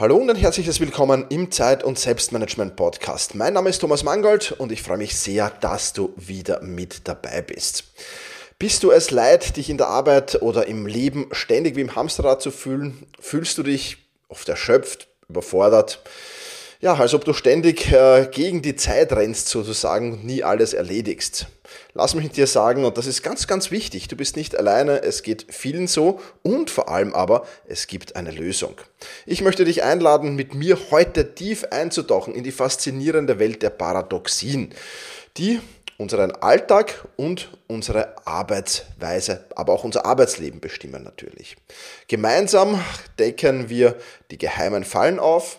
Hallo und ein herzliches Willkommen im Zeit- und Selbstmanagement-Podcast. Mein Name ist Thomas Mangold und ich freue mich sehr, dass du wieder mit dabei bist. Bist du es leid, dich in der Arbeit oder im Leben ständig wie im Hamsterrad zu fühlen? Fühlst du dich oft erschöpft, überfordert? Ja, als ob du ständig äh, gegen die Zeit rennst sozusagen und nie alles erledigst. Lass mich dir sagen, und das ist ganz, ganz wichtig, du bist nicht alleine, es geht vielen so und vor allem aber, es gibt eine Lösung. Ich möchte dich einladen, mit mir heute tief einzutauchen in die faszinierende Welt der Paradoxien, die unseren Alltag und unsere Arbeitsweise, aber auch unser Arbeitsleben bestimmen natürlich. Gemeinsam decken wir die geheimen Fallen auf,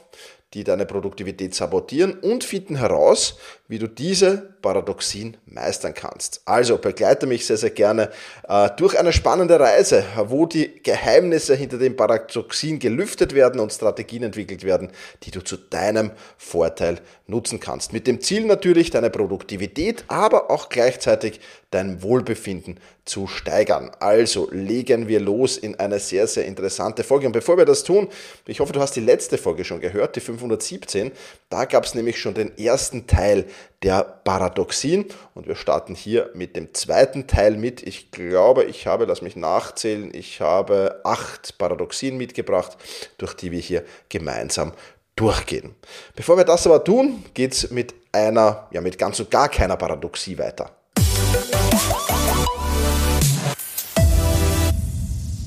die deine Produktivität sabotieren und finden heraus, wie du diese Paradoxien meistern kannst. Also begleite mich sehr, sehr gerne äh, durch eine spannende Reise, wo die Geheimnisse hinter den Paradoxien gelüftet werden und Strategien entwickelt werden, die du zu deinem Vorteil nutzen kannst. Mit dem Ziel natürlich, deine Produktivität, aber auch gleichzeitig dein Wohlbefinden zu steigern. Also legen wir los in eine sehr, sehr interessante Folge. Und bevor wir das tun, ich hoffe, du hast die letzte Folge schon gehört, die 517. Da gab es nämlich schon den ersten Teil der Paradoxien. Und wir starten hier mit dem zweiten Teil mit. Ich glaube, ich habe, lass mich nachzählen, ich habe acht Paradoxien mitgebracht, durch die wir hier gemeinsam durchgehen. Bevor wir das aber tun, geht es mit einer, ja mit ganz und gar keiner Paradoxie weiter.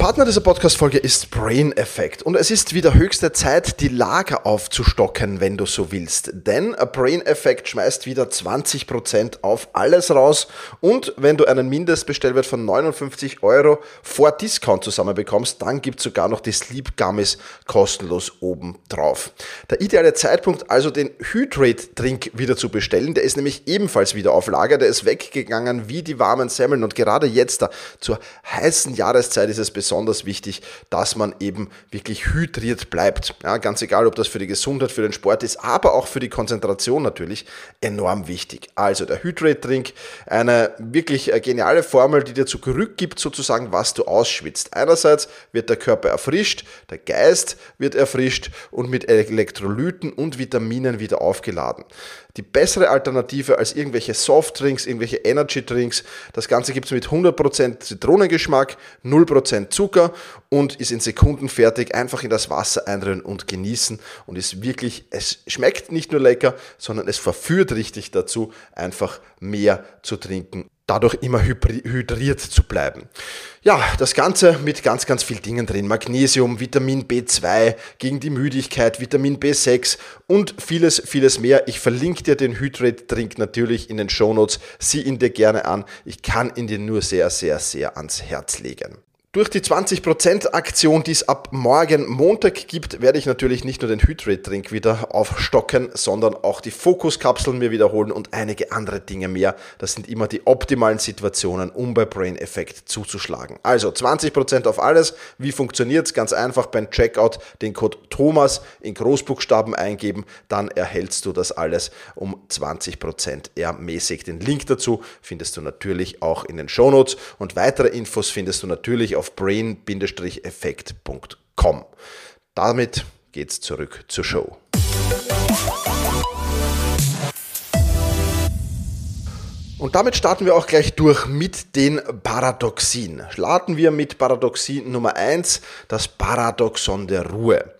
Partner dieser Podcast-Folge ist Brain Effect und es ist wieder höchste Zeit, die Lager aufzustocken, wenn du so willst. Denn Brain Effect schmeißt wieder 20% auf alles raus und wenn du einen Mindestbestellwert von 59 Euro vor Discount zusammenbekommst, dann gibt es sogar noch die Sleep Gummies kostenlos oben drauf. Der ideale Zeitpunkt also den Hydrate Drink wieder zu bestellen, der ist nämlich ebenfalls wieder auf Lager, der ist weggegangen wie die warmen Semmeln und gerade jetzt da zur heißen Jahreszeit ist es besonders besonders wichtig, dass man eben wirklich hydriert bleibt. Ja, ganz egal, ob das für die Gesundheit, für den Sport ist, aber auch für die Konzentration natürlich enorm wichtig. Also der Hydrate-Drink, eine wirklich äh, geniale Formel, die dir zurückgibt sozusagen, was du ausschwitzt. Einerseits wird der Körper erfrischt, der Geist wird erfrischt und mit Elektrolyten und Vitaminen wieder aufgeladen die bessere Alternative als irgendwelche Softdrinks, irgendwelche Energy Drinks. Das Ganze gibt es mit 100% Zitronengeschmack, 0% Zucker und ist in Sekunden fertig. Einfach in das Wasser einrühren und genießen und ist wirklich, es schmeckt nicht nur lecker, sondern es verführt richtig dazu, einfach mehr zu trinken dadurch immer hydriert zu bleiben. Ja, das Ganze mit ganz, ganz viel Dingen drin. Magnesium, Vitamin B2 gegen die Müdigkeit, Vitamin B6 und vieles, vieles mehr. Ich verlinke dir den Hydrate-Drink natürlich in den Shownotes. Sieh ihn dir gerne an. Ich kann ihn dir nur sehr, sehr, sehr ans Herz legen. Durch die 20% Aktion, die es ab morgen Montag gibt, werde ich natürlich nicht nur den Hydrate-Drink wieder aufstocken, sondern auch die Fokuskapseln mir wiederholen und einige andere Dinge mehr. Das sind immer die optimalen Situationen, um bei Brain Effect zuzuschlagen. Also 20% auf alles. Wie funktioniert's? Ganz einfach beim Checkout den Code Thomas in Großbuchstaben eingeben, dann erhältst du das alles um 20% ermäßigt. Den Link dazu findest du natürlich auch in den Shownotes und weitere Infos findest du natürlich auf brain-effekt.com. Damit geht's zurück zur Show. Und damit starten wir auch gleich durch mit den Paradoxien. Starten wir mit Paradoxie Nummer 1, das Paradoxon der Ruhe.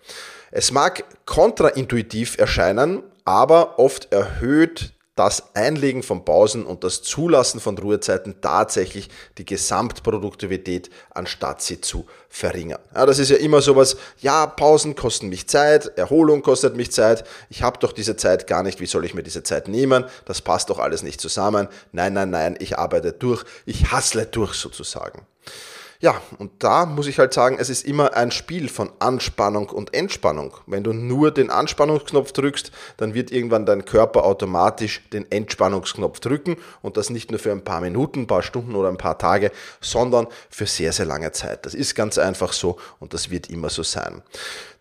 Es mag kontraintuitiv erscheinen, aber oft erhöht das Einlegen von Pausen und das Zulassen von Ruhezeiten tatsächlich die Gesamtproduktivität, anstatt sie zu verringern. Ja, das ist ja immer sowas, ja, Pausen kosten mich Zeit, Erholung kostet mich Zeit, ich habe doch diese Zeit gar nicht, wie soll ich mir diese Zeit nehmen? Das passt doch alles nicht zusammen. Nein, nein, nein, ich arbeite durch, ich hassle durch sozusagen. Ja, und da muss ich halt sagen, es ist immer ein Spiel von Anspannung und Entspannung. Wenn du nur den Anspannungsknopf drückst, dann wird irgendwann dein Körper automatisch den Entspannungsknopf drücken und das nicht nur für ein paar Minuten, ein paar Stunden oder ein paar Tage, sondern für sehr, sehr lange Zeit. Das ist ganz einfach so und das wird immer so sein.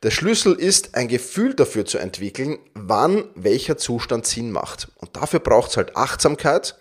Der Schlüssel ist, ein Gefühl dafür zu entwickeln, wann welcher Zustand Sinn macht. Und dafür braucht es halt Achtsamkeit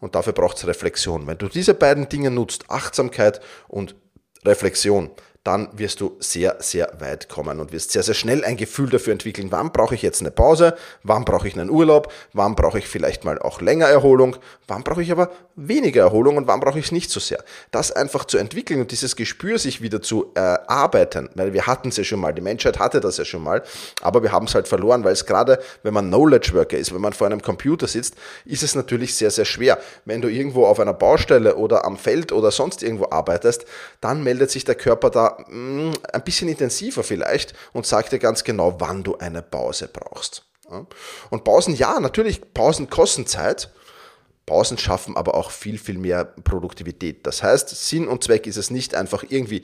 und dafür braucht es Reflexion. Wenn du diese beiden Dinge nutzt, Achtsamkeit und Reflexion, dann wirst du sehr, sehr weit kommen und wirst sehr, sehr schnell ein Gefühl dafür entwickeln, wann brauche ich jetzt eine Pause, wann brauche ich einen Urlaub, wann brauche ich vielleicht mal auch länger Erholung, wann brauche ich aber weniger Erholung und wann brauche ich es nicht so sehr. Das einfach zu entwickeln und dieses Gespür sich wieder zu erarbeiten, weil wir hatten es ja schon mal, die Menschheit hatte das ja schon mal, aber wir haben es halt verloren, weil es gerade, wenn man Knowledge Worker ist, wenn man vor einem Computer sitzt, ist es natürlich sehr, sehr schwer. Wenn du irgendwo auf einer Baustelle oder am Feld oder sonst irgendwo arbeitest, dann meldet sich der Körper da mh, mm, ein bisschen intensiver vielleicht und sagt dir ganz genau, wann du eine Pause brauchst. Und Pausen, ja, natürlich, Pausen kosten Zeit. Pausen schaffen aber auch viel, viel mehr Produktivität. Das heißt, Sinn und Zweck ist es nicht einfach irgendwie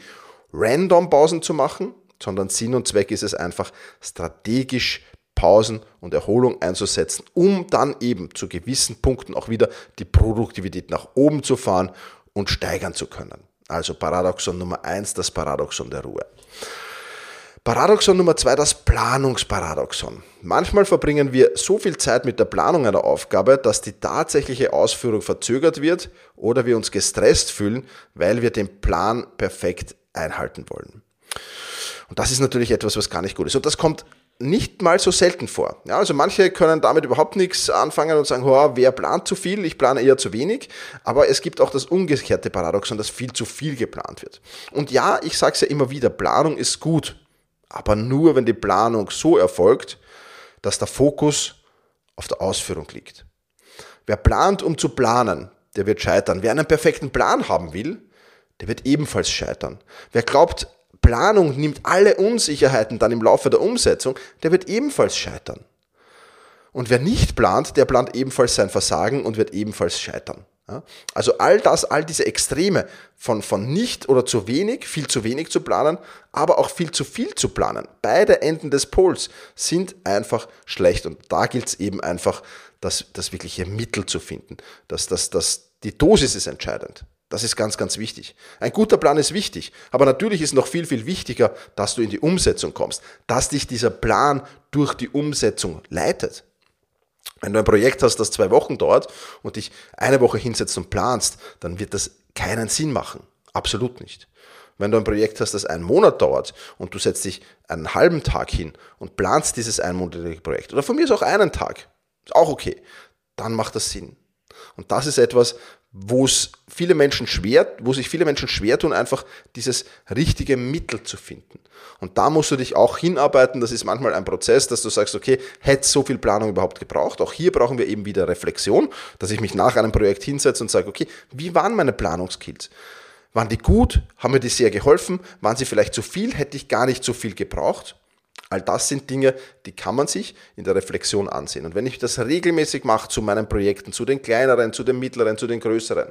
random Pausen zu machen, sondern Sinn und Zweck ist es einfach strategisch Pausen und Erholung einzusetzen, um dann eben zu gewissen Punkten auch wieder die Produktivität nach oben zu fahren und steigern zu können. Also Paradoxon Nummer eins, das Paradoxon der Ruhe. Paradoxon Nummer zwei, das Planungsparadoxon. Manchmal verbringen wir so viel Zeit mit der Planung einer Aufgabe, dass die tatsächliche Ausführung verzögert wird oder wir uns gestresst fühlen, weil wir den Plan perfekt einhalten wollen. Und das ist natürlich etwas, was gar nicht gut ist. Und das kommt nicht mal so selten vor. Ja, also manche können damit überhaupt nichts anfangen und sagen, oh, wer plant zu viel, ich plane eher zu wenig. Aber es gibt auch das umgekehrte Paradoxon, dass viel zu viel geplant wird. Und ja, ich sage es ja immer wieder, Planung ist gut, aber nur, wenn die Planung so erfolgt, dass der Fokus auf der Ausführung liegt. Wer plant, um zu planen, der wird scheitern. Wer einen perfekten Plan haben will, der wird ebenfalls scheitern. Wer glaubt, Planung nimmt alle Unsicherheiten dann im Laufe der Umsetzung, der wird ebenfalls scheitern. Und wer nicht plant, der plant ebenfalls sein Versagen und wird ebenfalls scheitern. Also all das, all diese Extreme von, von nicht oder zu wenig, viel zu wenig zu planen, aber auch viel zu viel zu planen. Beide Enden des Pols sind einfach schlecht. Und da gilt es eben einfach, das, das wirkliche Mittel zu finden. Das, das, das, die Dosis ist entscheidend. Das ist ganz, ganz wichtig. Ein guter Plan ist wichtig, aber natürlich ist noch viel, viel wichtiger, dass du in die Umsetzung kommst, dass dich dieser Plan durch die Umsetzung leitet. Wenn du ein Projekt hast, das zwei Wochen dauert und dich eine Woche hinsetzt und planst, dann wird das keinen Sinn machen. Absolut nicht. Wenn du ein Projekt hast, das einen Monat dauert und du setzt dich einen halben Tag hin und planst dieses einmonatige Projekt, oder von mir ist auch einen Tag, ist auch okay, dann macht das Sinn. Und das ist etwas, wo es viele Menschen schwer, wo sich viele Menschen schwer tun, einfach dieses richtige Mittel zu finden. Und da musst du dich auch hinarbeiten. Das ist manchmal ein Prozess, dass du sagst, okay, hätte so viel Planung überhaupt gebraucht? Auch hier brauchen wir eben wieder Reflexion, dass ich mich nach einem Projekt hinsetze und sage, okay, wie waren meine Planungskills? Waren die gut? Haben mir die sehr geholfen? Waren sie vielleicht zu viel? Hätte ich gar nicht so viel gebraucht? All das sind Dinge, die kann man sich in der Reflexion ansehen. Und wenn ich das regelmäßig mache zu meinen Projekten, zu den kleineren, zu den mittleren, zu den größeren,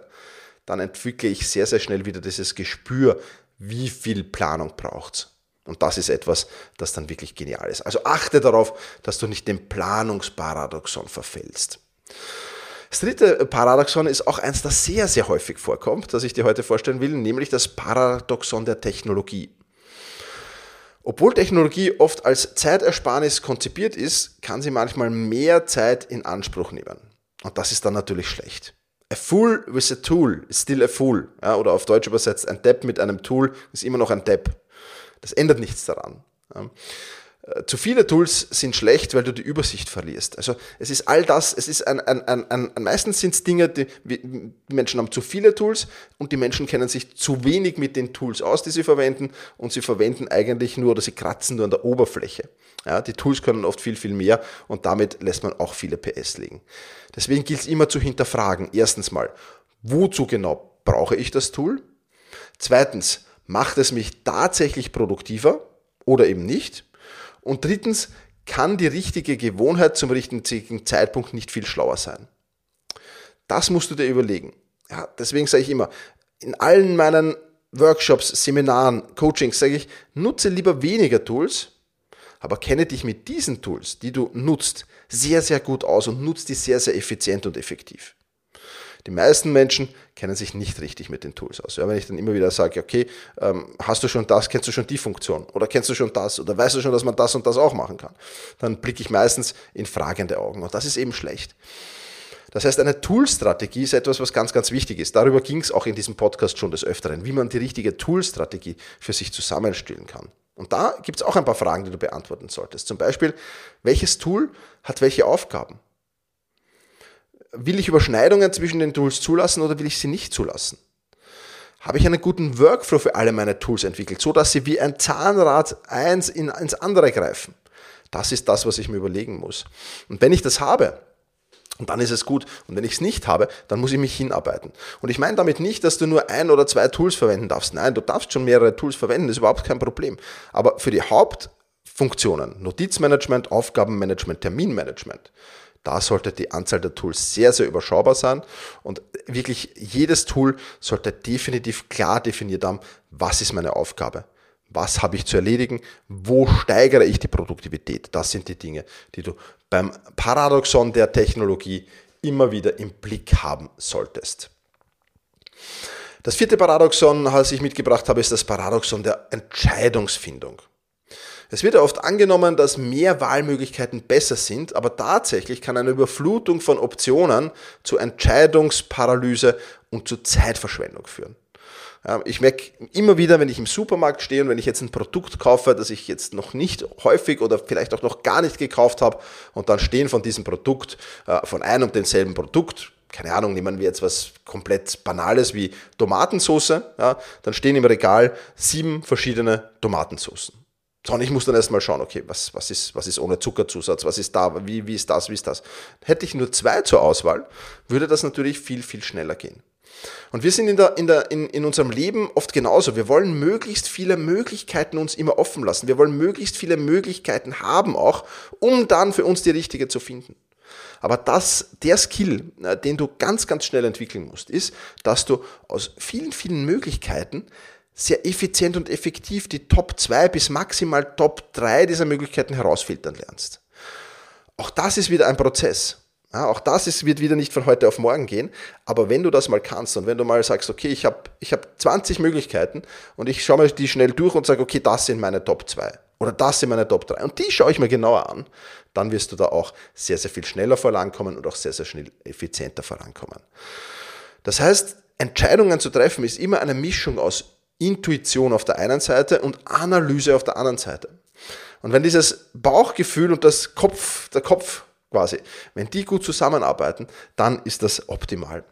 dann entwickle ich sehr, sehr schnell wieder dieses Gespür, wie viel Planung braucht Und das ist etwas, das dann wirklich genial ist. Also achte darauf, dass du nicht dem Planungsparadoxon verfällst. Das dritte Paradoxon ist auch eins, das sehr, sehr häufig vorkommt, das ich dir heute vorstellen will, nämlich das Paradoxon der Technologie. Obwohl Technologie oft als Zeitersparnis konzipiert ist, kann sie manchmal mehr Zeit in Anspruch nehmen. Und das ist dann natürlich schlecht. A fool with a tool is still a fool. Ja, oder auf Deutsch übersetzt, ein Depp mit einem Tool ist immer noch ein Depp. Das ändert nichts daran. Ja. Äh, zu viele Tools sind schlecht, weil du die Übersicht verlierst. Also es ist all das, es ist ein, ein, ein, ein meistens sind es Dinge, die, die Menschen haben zu viele Tools und die Menschen kennen sich zu wenig mit den Tools aus, die sie verwenden und sie verwenden eigentlich nur oder sie kratzen nur an der Oberfläche. Ja, die Tools können oft viel, viel mehr und damit lässt man auch viele PS liegen. Deswegen gilt es immer zu hinterfragen. Erstens mal, wozu genau brauche ich das Tool? Zweitens, macht es mich tatsächlich produktiver oder eben nicht? Und drittens, kann die richtige Gewohnheit zum richtigen Zeitpunkt nicht viel schlauer sein. Das musst du dir überlegen. Ja, deswegen sage ich immer, in allen meinen Workshops, Seminaren, Coachings sage ich, nutze lieber weniger Tools, aber kenne dich mit diesen Tools, die du nutzt, sehr, sehr gut aus und nutze die sehr, sehr effizient und effektiv. Die meisten Menschen kennen sich nicht richtig mit den Tools aus. Ja, wenn ich dann immer wieder sage, okay, ähm, hast du schon das, kennst du schon die Funktion oder kennst du schon das oder weißt du schon, dass man das und das auch machen kann, dann blicke ich meistens in fragende Augen und das ist eben schlecht. Das heißt, eine Toolstrategie ist etwas, was ganz, ganz wichtig ist. Darüber ging es auch in diesem Podcast schon des Öfteren, wie man die richtige Toolstrategie für sich zusammenstellen kann. Und da gibt es auch ein paar Fragen, die du beantworten solltest. Zum Beispiel, welches Tool hat welche Aufgaben? Will ich Überschneidungen zwischen den Tools zulassen oder will ich sie nicht zulassen? Habe ich einen guten Workflow für alle meine Tools entwickelt, so dass sie wie ein Zahnrad eins in, ins andere greifen? Das ist das, was ich mir überlegen muss. Und wenn ich das habe, und dann ist es gut. Und wenn ich es nicht habe, dann muss ich mich hinarbeiten. Und ich meine damit nicht, dass du nur ein oder zwei Tools verwenden darfst. Nein, du darfst schon mehrere Tools verwenden, das ist überhaupt kein Problem. Aber für die Hauptfunktionen, Notizmanagement, Aufgabenmanagement, Terminmanagement, da sollte die Anzahl der Tools sehr, sehr überschaubar sein und wirklich jedes Tool sollte definitiv klar definiert haben, was ist meine Aufgabe, was habe ich zu erledigen, wo steigere ich die Produktivität. Das sind die Dinge, die du beim Paradoxon der Technologie immer wieder im Blick haben solltest. Das vierte Paradoxon, das ich mitgebracht habe, ist das Paradoxon der Entscheidungsfindung. Es wird ja oft angenommen, dass mehr Wahlmöglichkeiten besser sind, aber tatsächlich kann eine Überflutung von Optionen zu Entscheidungsparalyse und zu Zeitverschwendung führen. Ich merke immer wieder, wenn ich im Supermarkt stehe und wenn ich jetzt ein Produkt kaufe, das ich jetzt noch nicht häufig oder vielleicht auch noch gar nicht gekauft habe und dann stehen von diesem Produkt, äh, von einem und demselben Produkt, keine Ahnung, nehmen wir jetzt was komplett Banales wie Tomatensauce, ja, dann stehen im Regal sieben verschiedene Tomatensoßen. So, und ich muss dann erstmal schauen, okay, was, was, ist, was ist ohne Zuckerzusatz, was ist da, wie, wie ist das, wie ist das. Hätte ich nur zwei zur Auswahl, würde das natürlich viel, viel schneller gehen. Und wir sind in, der, in, der, in, in unserem Leben oft genauso. Wir wollen möglichst viele Möglichkeiten uns immer offen lassen. Wir wollen möglichst viele Möglichkeiten haben auch, um dann für uns die richtige zu finden. Aber das, der Skill, äh, den du ganz, ganz schnell entwickeln musst, ist, dass du aus vielen, vielen Möglichkeiten sehr effizient und effektiv die Top 2 bis maximal Top 3 dieser Möglichkeiten herausfiltern lernst. Auch das ist wieder ein Prozess. Ja, auch das ist, wird wieder nicht von heute auf morgen gehen. Aber wenn du das mal kannst und wenn du mal sagst, okay, ich habe ich hab 20 Möglichkeiten und ich schaue mir die schnell durch und sage, okay, das sind meine Top 2 oder das sind meine Top 3 und die schaue ich mir genauer an, dann wirst du da auch sehr, sehr viel schneller vorankommen und auch sehr, sehr schnell effizienter vorankommen. Das heißt, Entscheidungen zu treffen ist immer eine Mischung aus Intuition auf der einen Seite und Analyse auf der anderen Seite. Und wenn dieses Bauchgefühl und das Kopf, der Kopf quasi. Wenn die gut zusammenarbeiten, dann ist das optimal.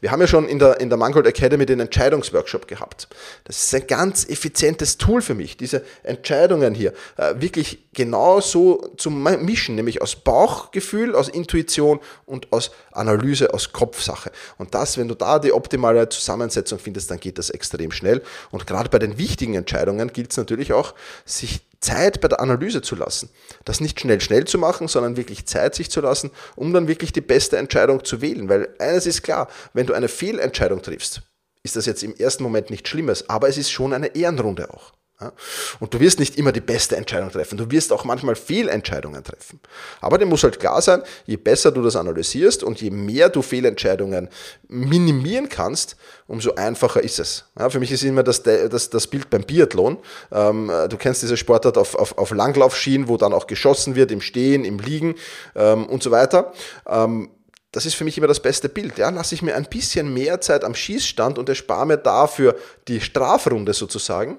Wir haben ja schon in der, in der Mangold Academy den Entscheidungsworkshop gehabt. Das ist ein ganz effizientes Tool für mich, diese Entscheidungen hier äh, wirklich genau so zu mischen, nämlich aus Bauchgefühl, aus Intuition und aus Analyse, aus Kopfsache. Und das, wenn du da die optimale Zusammensetzung findest, dann geht das extrem schnell. Und gerade bei den wichtigen Entscheidungen gilt es natürlich auch, sich Zeit bei der Analyse zu lassen. Das nicht schnell, schnell zu machen, sondern wirklich Zeit sich zu lassen, um dann wirklich die beste Entscheidung zu wählen. Weil eines ist klar, wenn du eine Fehlentscheidung triffst, ist das jetzt im ersten Moment nichts Schlimmes, aber es ist schon eine Ehrenrunde auch. Und du wirst nicht immer die beste Entscheidung treffen. Du wirst auch manchmal Fehlentscheidungen treffen. Aber dir muss halt klar sein, je besser du das analysierst und je mehr du Fehlentscheidungen minimieren kannst, umso einfacher ist es. Ja, für mich ist immer das, das, das Bild beim Biathlon. Ähm, du kennst diese Sportart auf, auf, auf Langlaufschienen, wo dann auch geschossen wird, im Stehen, im Liegen ähm, und so weiter. Ähm, das ist für mich immer das beste Bild. Ja, lasse ich mir ein bisschen mehr Zeit am Schießstand und erspare mir dafür die Strafrunde sozusagen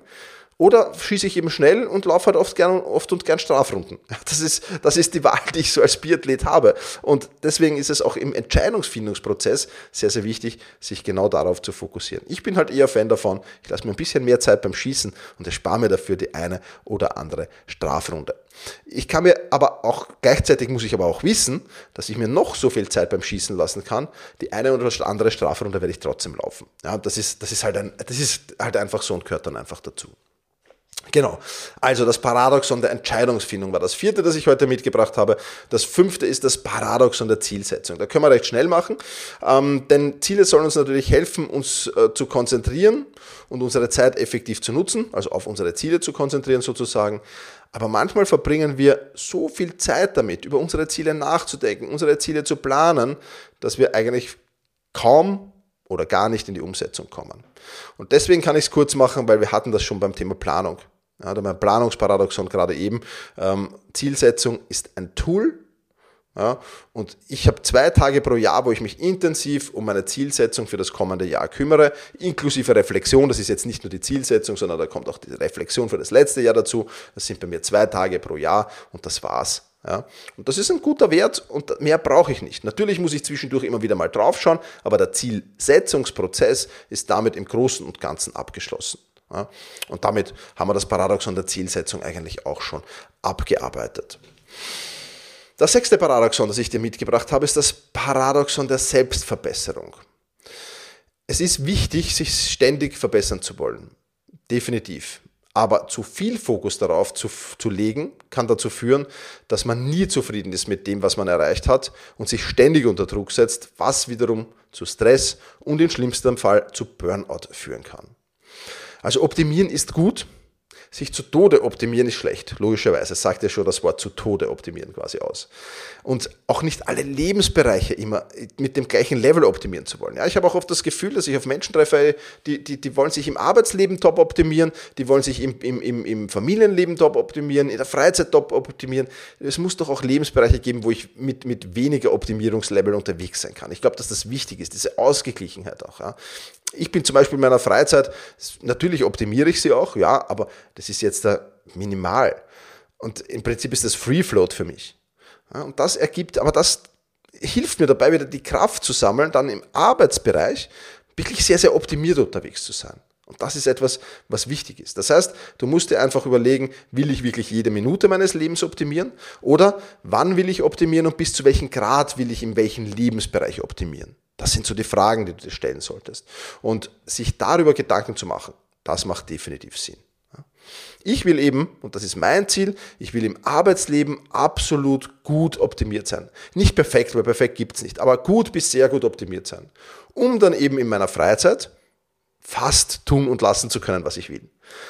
oder schieße ich eben schnell und laufe halt oft, gern, oft und gern Strafrunden. Das ist, das ist die Wahl, die ich so als Biathlet habe. Und deswegen ist es auch im Entscheidungsfindungsprozess sehr, sehr wichtig, sich genau darauf zu fokussieren. Ich bin halt eher Fan davon, ich lasse mir ein bisschen mehr Zeit beim Schießen und erspare mir dafür die eine oder andere Strafrunde. Ich kann mir aber auch, gleichzeitig muss ich aber auch wissen, dass ich mir noch so viel Zeit beim Schießen lassen kann. Die eine oder andere Strafrunde werde ich trotzdem laufen. Ja, das ist, das ist halt ein, das ist halt einfach so und gehört dann einfach dazu. Genau. Also das Paradoxon der Entscheidungsfindung war das vierte, das ich heute mitgebracht habe. Das fünfte ist das Paradoxon der Zielsetzung. Da können wir recht schnell machen, ähm, denn Ziele sollen uns natürlich helfen, uns äh, zu konzentrieren und unsere Zeit effektiv zu nutzen, also auf unsere Ziele zu konzentrieren sozusagen. Aber manchmal verbringen wir so viel Zeit damit, über unsere Ziele nachzudenken, unsere Ziele zu planen, dass wir eigentlich kaum oder gar nicht in die Umsetzung kommen. Und deswegen kann ich es kurz machen, weil wir hatten das schon beim Thema Planung. Ja, beim Planungsparadoxon gerade eben. Ähm, Zielsetzung ist ein Tool, Ja, und ich habe zwei Tage pro Jahr, wo ich mich intensiv um meine Zielsetzung für das kommende Jahr kümmere, inklusive Reflexion. Das ist jetzt nicht nur die Zielsetzung, sondern da kommt auch die Reflexion für das letzte Jahr dazu. Das sind bei mir zwei Tage pro Jahr und das war's. Ja, und das ist ein guter Wert und mehr brauche ich nicht. Natürlich muss ich zwischendurch immer wieder mal draufschauen, aber der Zielsetzungsprozess ist damit im Großen und Ganzen abgeschlossen. Ja, und damit haben wir das Paradoxon der Zielsetzung eigentlich auch schon abgearbeitet. Das sechste Paradoxon, das ich dir mitgebracht habe, ist das Paradoxon der Selbstverbesserung. Es ist wichtig, sich ständig verbessern zu wollen. Definitiv. Aber zu viel Fokus darauf zu, zu legen, kann dazu führen, dass man nie zufrieden ist mit dem, was man erreicht hat und sich ständig unter Druck setzt, was wiederum zu Stress und im schlimmsten Fall zu Burnout führen kann. Also optimieren ist gut, sich zu Tode optimieren ist schlecht, logischerweise, sagt ja schon das Wort zu Tode optimieren quasi aus. Und auch nicht alle Lebensbereiche immer mit dem gleichen Level optimieren zu wollen. Ja, ich habe auch oft das Gefühl, dass ich auf Menschen treffe, die, die, die wollen sich im Arbeitsleben top optimieren, die wollen sich im, im, im, im Familienleben top optimieren, in der Freizeit top optimieren. Es muss doch auch Lebensbereiche geben, wo ich mit, mit weniger Optimierungslevel unterwegs sein kann. Ich glaube, dass das wichtig ist, diese Ausgeglichenheit auch. Ja. Ich bin zum Beispiel in meiner Freizeit, natürlich optimiere ich sie auch, ja, aber das ist jetzt da minimal. Und im Prinzip ist das Free Float für mich. Und das ergibt, aber das hilft mir dabei, wieder die Kraft zu sammeln, dann im Arbeitsbereich wirklich sehr, sehr optimiert unterwegs zu sein. Und das ist etwas, was wichtig ist. Das heißt, du musst dir einfach überlegen, will ich wirklich jede Minute meines Lebens optimieren oder wann will ich optimieren und bis zu welchem Grad will ich in welchem Lebensbereich optimieren. Das sind so die Fragen, die du dir stellen solltest. Und sich darüber Gedanken zu machen, das macht definitiv Sinn. Ich will eben, und das ist mein Ziel, ich will im Arbeitsleben absolut gut optimiert sein. Nicht perfekt, weil perfekt gibt es nicht, aber gut bis sehr gut optimiert sein. Um dann eben in meiner Freizeit fast tun und lassen zu können, was ich will.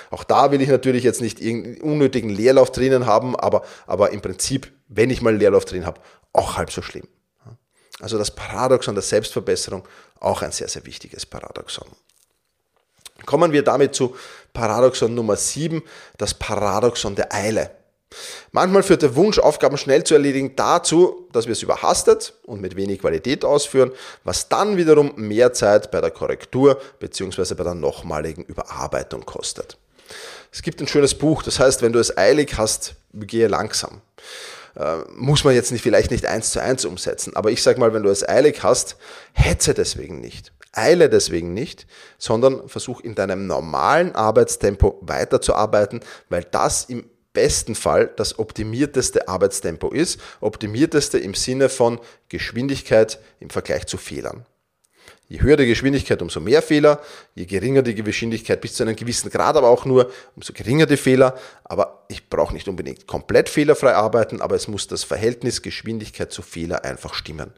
Auch da will ich natürlich jetzt nicht irgendeinen unnötigen Leerlauf drinnen haben, aber, aber im Prinzip, wenn ich mal Leerlauf drin habe, auch halb so schlimm. Also das Paradoxon der Selbstverbesserung, auch ein sehr, sehr wichtiges Paradoxon. Kommen wir damit zu Paradoxon Nummer 7, das Paradoxon der Eile. Manchmal führt der Wunsch, Aufgaben schnell zu erledigen, dazu, dass wir es überhastet und mit wenig Qualität ausführen, was dann wiederum mehr Zeit bei der Korrektur bzw. bei der nochmaligen Überarbeitung kostet. Es gibt ein schönes Buch, das heißt, wenn du es eilig hast, gehe langsam. Äh, muss man jetzt nicht, vielleicht nicht eins zu eins umsetzen. Aber ich sage mal, wenn du es eilig hast, hetze deswegen nicht. Eile deswegen nicht, sondern versuch in deinem normalen Arbeitstempo weiterzuarbeiten, weil das im besten Fall das optimierteste Arbeitstempo ist. Optimierteste im Sinne von Geschwindigkeit im Vergleich zu Fehlern. Je höher die Geschwindigkeit, umso mehr Fehler. Je geringer die Geschwindigkeit, bis zu einem gewissen Grad aber auch nur, umso geringer die Fehler. Aber ich brauche nicht unbedingt komplett fehlerfrei arbeiten, aber es muss das Verhältnis Geschwindigkeit zu Fehler einfach stimmen.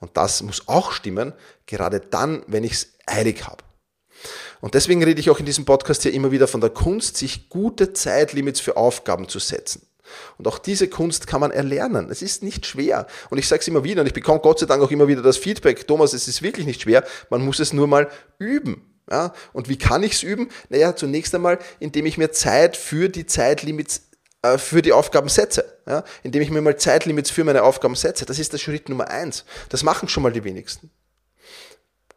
Und das muss auch stimmen, gerade dann, wenn ich es eilig habe. Und deswegen rede ich auch in diesem Podcast hier immer wieder von der Kunst, sich gute Zeitlimits für Aufgaben zu setzen. Und auch diese Kunst kann man erlernen. Es ist nicht schwer. Und ich sage es immer wieder und ich bekomme Gott sei Dank auch immer wieder das Feedback, Thomas, es ist wirklich nicht schwer, man muss es nur mal üben. Ja? Und wie kann ich es üben? Naja, zunächst einmal, indem ich mir Zeit für die Zeitlimits äh, für die Aufgaben setze, ja? indem ich mir mal Zeitlimits für meine Aufgaben setze. Das ist der Schritt Nummer eins. Das machen schon mal die wenigsten.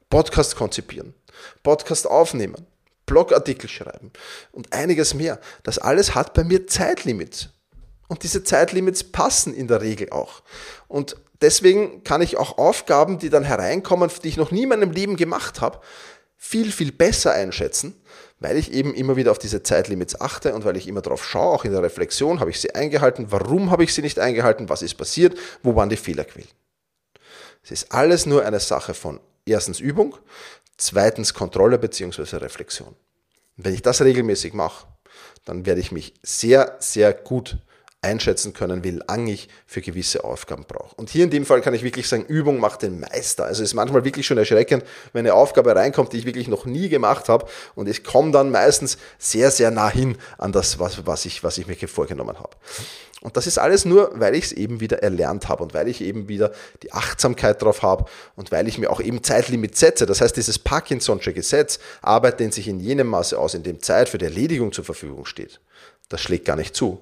Podcast konzipieren, Podcast aufnehmen, Blogartikel schreiben und einiges mehr. Das alles hat bei mir Zeitlimits. Und diese Zeitlimits passen in der Regel auch. Und deswegen kann ich auch Aufgaben, die dann hereinkommen, die ich noch nie in meinem Leben gemacht habe, viel, viel besser einschätzen, weil ich eben immer wieder auf diese Zeitlimits achte und weil ich immer darauf schaue, auch in der Reflexion, habe ich sie eingehalten, warum habe ich sie nicht eingehalten, was ist passiert, wo waren die Fehlerquellen. Es ist alles nur eine Sache von erstens Übung, zweitens Kontrolle bzw. Reflexion. Und wenn ich das regelmäßig mache, dann werde ich mich sehr, sehr gut einschätzen können, wie lange ich für gewisse Aufgaben brauche. Und hier in dem Fall kann ich wirklich sagen, Übung macht den Meister. Also es ist manchmal wirklich schon erschreckend, wenn eine Aufgabe reinkommt, die ich wirklich noch nie gemacht habe und ich komme dann meistens sehr, sehr nah hin an das, was, was, ich, was ich mir vorgenommen habe. Und das ist alles nur, weil ich es eben wieder erlernt habe und weil ich eben wieder die Achtsamkeit drauf habe und weil ich mir auch eben Zeitlimit setze. Das heißt, dieses Parkinson'sche Gesetz arbeitet sich in jenem Maße aus, in dem Zeit für die Erledigung zur Verfügung steht. Das schlägt gar nicht zu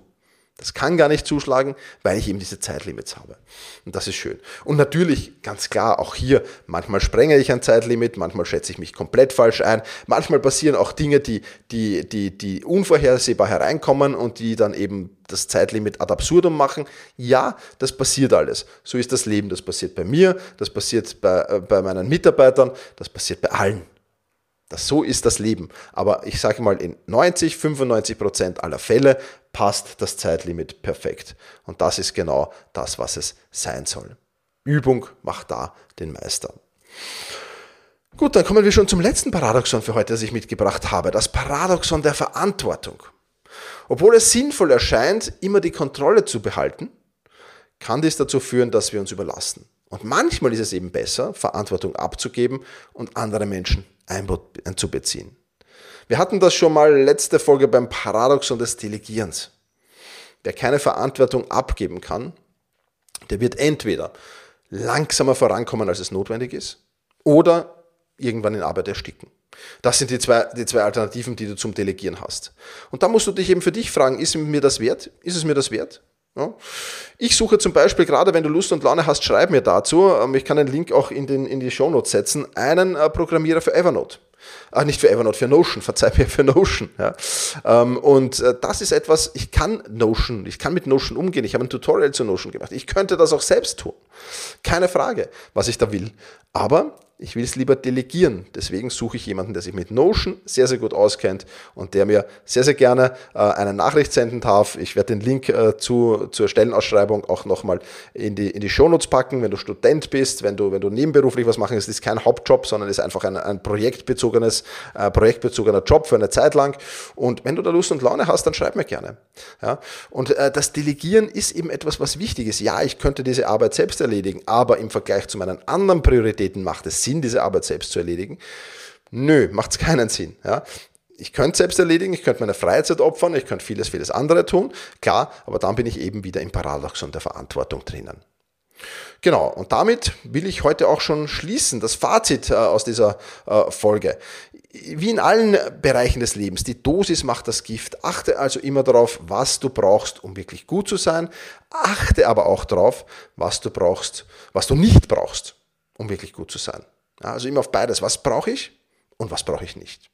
Das kann gar nicht zuschlagen, weil ich eben diese Zeitlimits habe. Und das ist schön. Und natürlich, ganz klar, auch hier, manchmal sprenge ich ein Zeitlimit, manchmal schätze ich mich komplett falsch ein, manchmal passieren auch Dinge, die, die, die, die unvorhersehbar hereinkommen und die dann eben das Zeitlimit ad absurdum machen. Ja, das passiert alles. So ist das Leben. Das passiert bei mir, das passiert bei, äh, bei meinen Mitarbeitern, das passiert bei allen. Das, so ist das Leben. Aber ich sage mal, in 90, 95 Prozent aller Fälle passt das Zeitlimit perfekt. Und das ist genau das, was es sein soll. Übung macht da den Meister. Gut, dann kommen wir schon zum letzten Paradoxon für heute, das ich mitgebracht habe. Das Paradoxon der Verantwortung. Obwohl es sinnvoll erscheint, immer die Kontrolle zu behalten, kann dies dazu führen, dass wir uns überlassen. Und manchmal ist es eben besser, Verantwortung abzugeben und andere Menschen einzubeziehen. Wir hatten das schon mal letzte Folge beim Paradoxon des Delegierens. Wer keine Verantwortung abgeben kann, der wird entweder langsamer vorankommen, als es notwendig ist, oder irgendwann in Arbeit ersticken. Das sind die zwei, die zwei Alternativen, die du zum Delegieren hast. Und da musst du dich eben für dich fragen, ist mir das wert? Ist es mir das wert? Ja. Ich suche zum Beispiel, gerade wenn du Lust und Laune hast, schreib mir dazu, ähm, ich kann den Link auch in, den, in die Shownotes setzen, einen äh, Programmierer für Evernote. Ach, nicht für Evernote, für Notion, verzeih mir, für Notion. Ja. Ähm, und äh, das ist etwas, ich kann Notion, ich kann mit Notion umgehen. Ich habe ein Tutorial zu Notion gemacht. Ich könnte das auch selbst tun. Keine Frage, was ich da will. Aber ich will es lieber delegieren. Deswegen suche ich jemanden, der sich mit Notion sehr, sehr gut auskennt und der mir sehr, sehr gerne äh, eine Nachricht senden darf. Ich werde den Link äh, zu, zur Stellenausschreibung auch nochmal in die, in die Shownotes packen. Wenn du Student bist, wenn du, wenn du nebenberuflich was machen willst, ist kein Hauptjob, sondern ist einfach ein, ein projektbezogenes, äh, projektbezogener Job für eine Zeit lang. Und wenn du da Lust und Laune hast, dann schreib mir gerne. Ja? Und äh, das Delegieren ist eben etwas, was wichtig ist. Ja, ich könnte diese Arbeit selbst erledigen, aber im Vergleich zu meinen anderen Prioritäten macht es Sinn, Sinn, diese Arbeit selbst zu erledigen? Nö, macht es keinen Sinn. Ja? Ich könnte selbst erledigen, ich könnte meine Freizeit opfern, ich könnte vieles, vieles andere tun, klar, aber dann bin ich eben wieder im Paradoxon der Verantwortung drinnen. Genau, und damit will ich heute auch schon schließen, das Fazit äh, aus dieser äh, Folge. Wie in allen Bereichen des Lebens, die Dosis macht das Gift. Achte also immer darauf, was du brauchst, um wirklich gut zu sein. Achte aber auch darauf, was du brauchst, was du nicht brauchst, um wirklich gut zu sein. Also immer auf beides. Was brauche ich und was brauche ich nicht?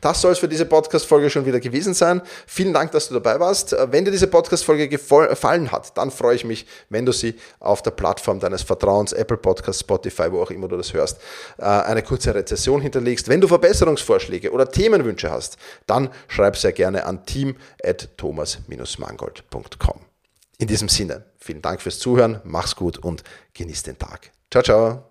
Das soll es für diese Podcast-Folge schon wieder gewesen sein. Vielen Dank, dass du dabei warst. Wenn dir diese Podcast-Folge gefallen hat, dann freue ich mich, wenn du sie auf der Plattform deines Vertrauens, Apple Podcast, Spotify, wo auch immer du das hörst, äh, eine kurze Rezession hinterlegst. Wenn du Verbesserungsvorschläge oder Themenwünsche hast, dann schreib sehr gerne an team.thomas-mangold.com. In diesem Sinne, vielen Dank fürs Zuhören, mach's gut und genieß den Tag. Ciao, ciao.